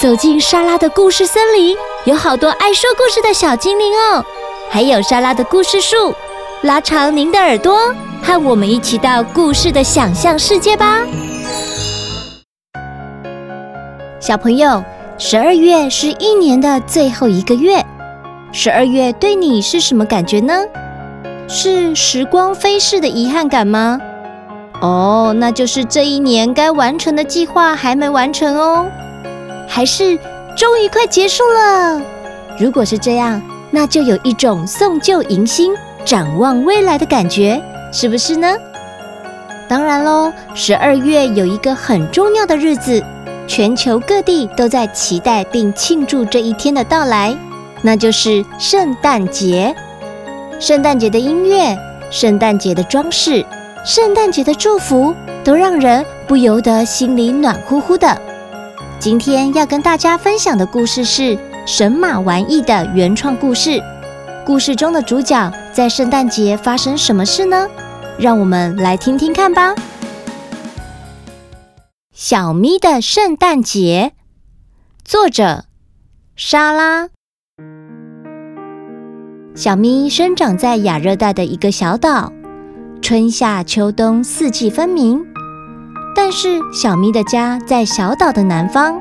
走进莎拉的故事森林，有好多爱说故事的小精灵哦，还有莎拉的故事树。拉长您的耳朵，和我们一起到故事的想象世界吧。小朋友，十二月是一年的最后一个月，十二月对你是什么感觉呢？是时光飞逝的遗憾感吗？哦，那就是这一年该完成的计划还没完成哦。还是终于快结束了。如果是这样，那就有一种送旧迎新、展望未来的感觉，是不是呢？当然喽，十二月有一个很重要的日子，全球各地都在期待并庆祝这一天的到来，那就是圣诞节。圣诞节的音乐、圣诞节的装饰、圣诞节的祝福，都让人不由得心里暖乎乎的。今天要跟大家分享的故事是《神马玩意》的原创故事。故事中的主角在圣诞节发生什么事呢？让我们来听听看吧。小咪的圣诞节，作者莎拉。小咪生长在亚热带的一个小岛，春夏秋冬四季分明。但是小咪的家在小岛的南方，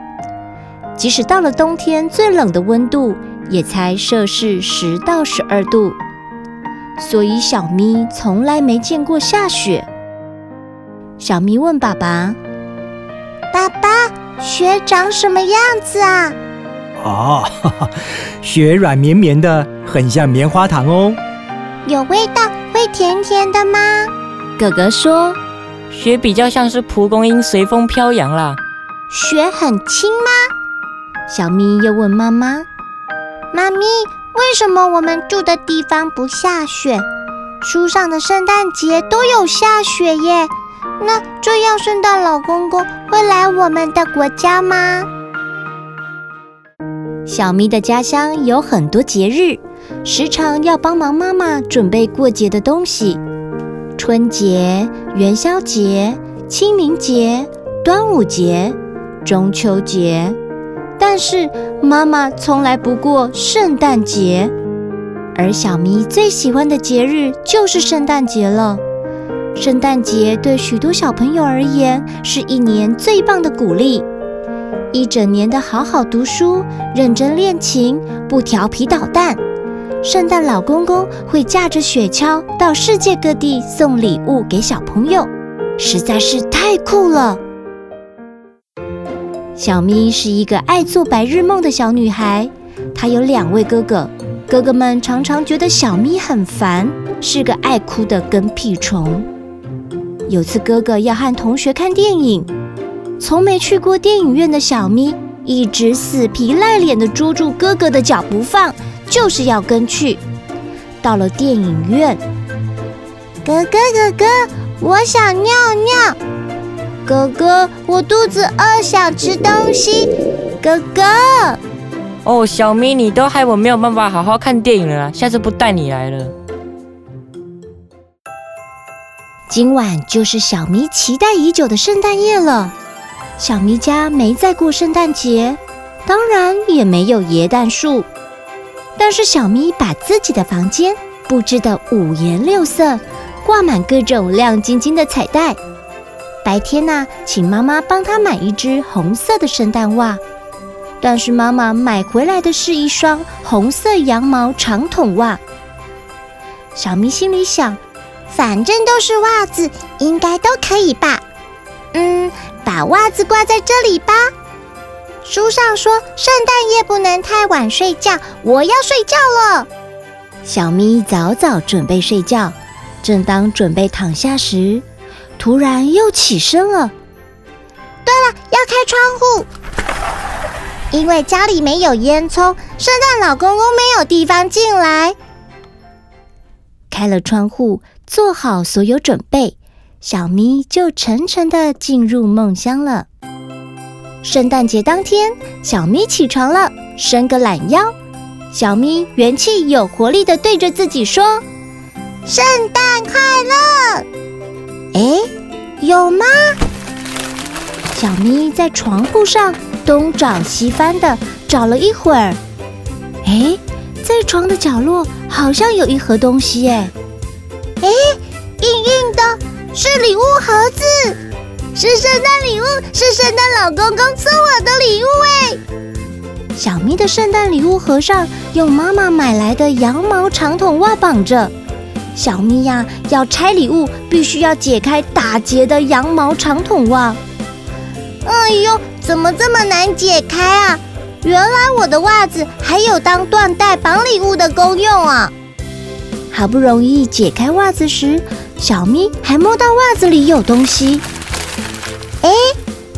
即使到了冬天，最冷的温度也才摄氏十到十二度，所以小咪从来没见过下雪。小咪问爸爸：“爸爸，雪长什么样子啊？”“哦，哈哈，雪软绵绵的，很像棉花糖哦。”“有味道，会甜甜的吗？”哥哥说。雪比较像是蒲公英随风飘扬啦。雪很轻吗？小咪又问妈妈：“妈咪，为什么我们住的地方不下雪？书上的圣诞节都有下雪耶。那这样圣诞老公公会来我们的国家吗？”小咪的家乡有很多节日，时常要帮忙妈妈准备过节的东西。春节、元宵节、清明节、端午节、中秋节，但是妈妈从来不过圣诞节，而小咪最喜欢的节日就是圣诞节了。圣诞节对许多小朋友而言是一年最棒的鼓励，一整年的好好读书、认真练琴、不调皮捣蛋。圣诞老公公会驾着雪橇到世界各地送礼物给小朋友，实在是太酷了。小咪是一个爱做白日梦的小女孩，她有两位哥哥，哥哥们常常觉得小咪很烦，是个爱哭的跟屁虫。有次哥哥要和同学看电影，从没去过电影院的小咪一直死皮赖脸地捉住哥哥的脚不放。就是要跟去。到了电影院，哥哥哥哥，我想尿尿。哥哥，我肚子饿，想吃东西。哥哥，哦，小咪，你都害我没有办法好好看电影了，下次不带你来了。今晚就是小咪期待已久的圣诞夜了。小咪家没在过圣诞节，当然也没有耶诞树。但是小咪把自己的房间布置得五颜六色，挂满各种亮晶晶的彩带。白天呢，请妈妈帮她买一只红色的圣诞袜，但是妈妈买回来的是一双红色羊毛长筒袜。小咪心里想，反正都是袜子，应该都可以吧？嗯，把袜子挂在这里吧。书上说，圣诞夜不能太晚睡觉。我要睡觉了。小咪早早准备睡觉，正当准备躺下时，突然又起身了。对了，要开窗户，因为家里没有烟囱，圣诞老公公没有地方进来。开了窗户，做好所有准备，小咪就沉沉的进入梦乡了。圣诞节当天，小咪起床了，伸个懒腰。小咪元气有活力的对着自己说：“圣诞快乐！”哎，有吗？小咪在床铺上东找西翻的找了一会儿，哎，在床的角落好像有一盒东西，哎，哎，硬硬的，是礼物盒子，是圣诞礼物，是圣诞老公公送我的礼物，哎，小咪的圣诞礼物盒上用妈妈买来的羊毛长筒袜绑着。小咪呀，要拆礼物，必须要解开打结的羊毛长筒袜。哎呦，怎么这么难解开啊？原来我的袜子还有当缎带绑礼物的功用啊！好不容易解开袜子时，小咪还摸到袜子里有东西。哎，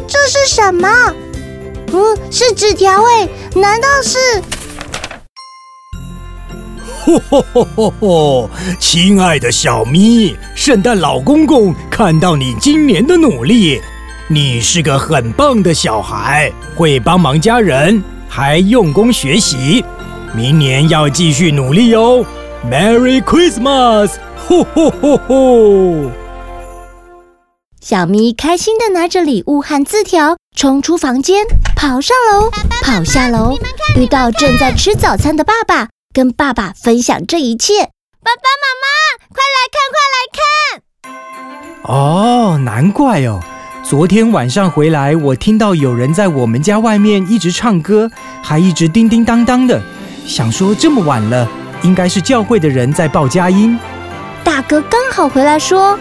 这是什么？嗯，是纸条哎，难道是？吼吼吼吼吼！亲爱的小咪，圣诞老公公看到你今年的努力，你是个很棒的小孩，会帮忙家人，还用功学习，明年要继续努力哦。Merry Christmas！吼吼吼吼！小咪开心地拿着礼物和字条，冲出房间，跑上楼，跑下楼，遇到正在吃早餐的爸爸。跟爸爸分享这一切，爸爸妈妈，快来看，快来看！哦，难怪哦，昨天晚上回来，我听到有人在我们家外面一直唱歌，还一直叮叮当当的，想说这么晚了，应该是教会的人在报佳音。大哥刚好回来说：“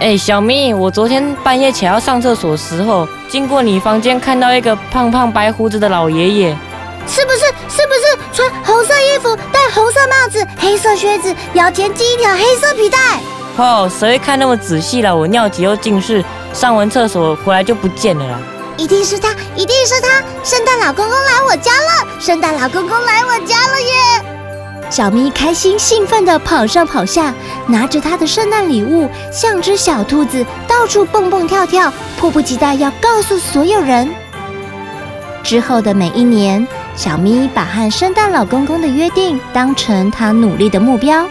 哎，小咪，我昨天半夜起来要上厕所的时候，经过你房间，看到一个胖胖白胡子的老爷爷。”是不是？是不是穿红色衣服、戴红色帽子、黑色靴子，腰间系一条黑色皮带？哦，谁会看那么仔细了？我尿急又近视，上完厕所回来就不见了啦！一定是他，一定是他！圣诞老公公来我家了！圣诞老公公来我家了耶！小咪开心兴奋地跑上跑下，拿着他的圣诞礼物，像只小兔子到处蹦蹦跳跳，迫不及待要告诉所有人。之后的每一年。小咪把和圣诞老公公的约定当成他努力的目标，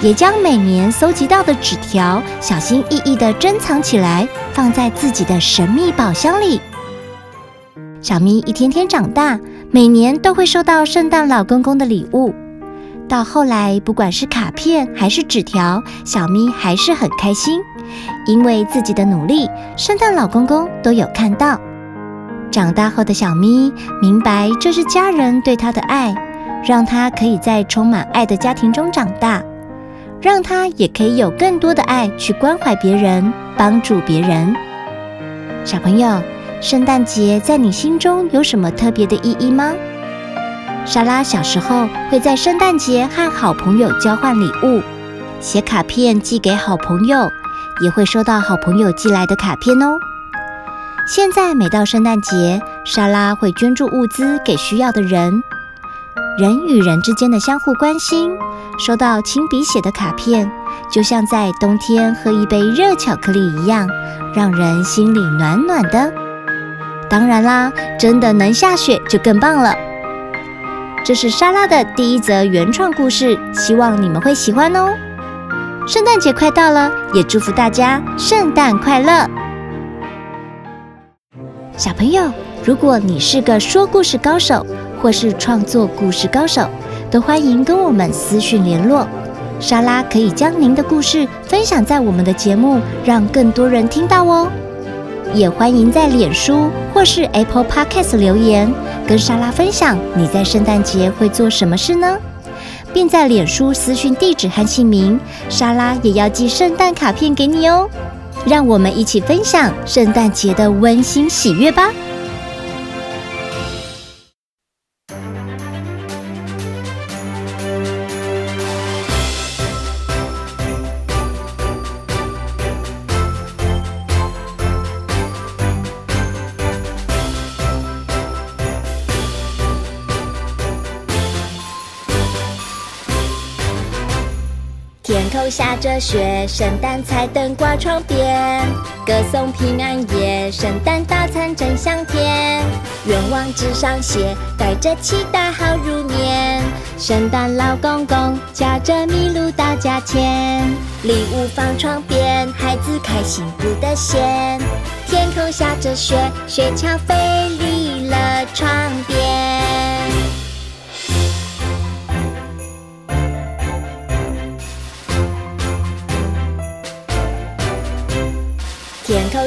也将每年搜集到的纸条小心翼翼地珍藏起来，放在自己的神秘宝箱里。小咪一天天长大，每年都会收到圣诞老公公的礼物。到后来，不管是卡片还是纸条，小咪还是很开心，因为自己的努力，圣诞老公公都有看到。长大后的小咪明白，这是家人对他的爱，让他可以在充满爱的家庭中长大，让他也可以有更多的爱去关怀别人，帮助别人。小朋友，圣诞节在你心中有什么特别的意义吗？莎拉小时候会在圣诞节和好朋友交换礼物，写卡片寄给好朋友，也会收到好朋友寄来的卡片哦。现在每到圣诞节，莎拉会捐助物资给需要的人。人与人之间的相互关心，收到亲笔写的卡片，就像在冬天喝一杯热巧克力一样，让人心里暖暖的。当然啦，真的能下雪就更棒了。这是莎拉的第一则原创故事，希望你们会喜欢哦。圣诞节快到了，也祝福大家圣诞快乐。小朋友，如果你是个说故事高手，或是创作故事高手，都欢迎跟我们私讯联络。莎拉可以将您的故事分享在我们的节目，让更多人听到哦。也欢迎在脸书或是 Apple Podcast 留言，跟莎拉分享你在圣诞节会做什么事呢？并在脸书私讯地址和姓名，莎拉也要寄圣诞卡片给你哦。让我们一起分享圣诞节的温馨喜悦吧。下着雪，圣诞彩灯挂窗边，歌颂平安夜，圣诞大餐真香甜。愿望纸上写，带着期待好入眠。圣诞老公公驾着麋鹿到家前，礼物放窗边，孩子开心不得闲。天空下着雪，雪橇飞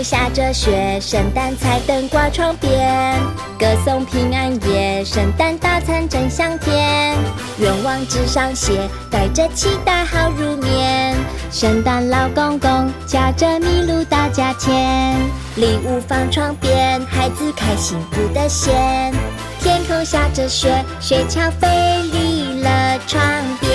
下着雪，圣诞彩灯挂窗边，歌颂平安夜，圣诞大餐真香甜。愿望纸上写，带着期待好入眠。圣诞老公公驾着麋鹿到家前，礼物放窗边，孩子开幸福的衔。天空下着雪，雪橇飞离了窗边。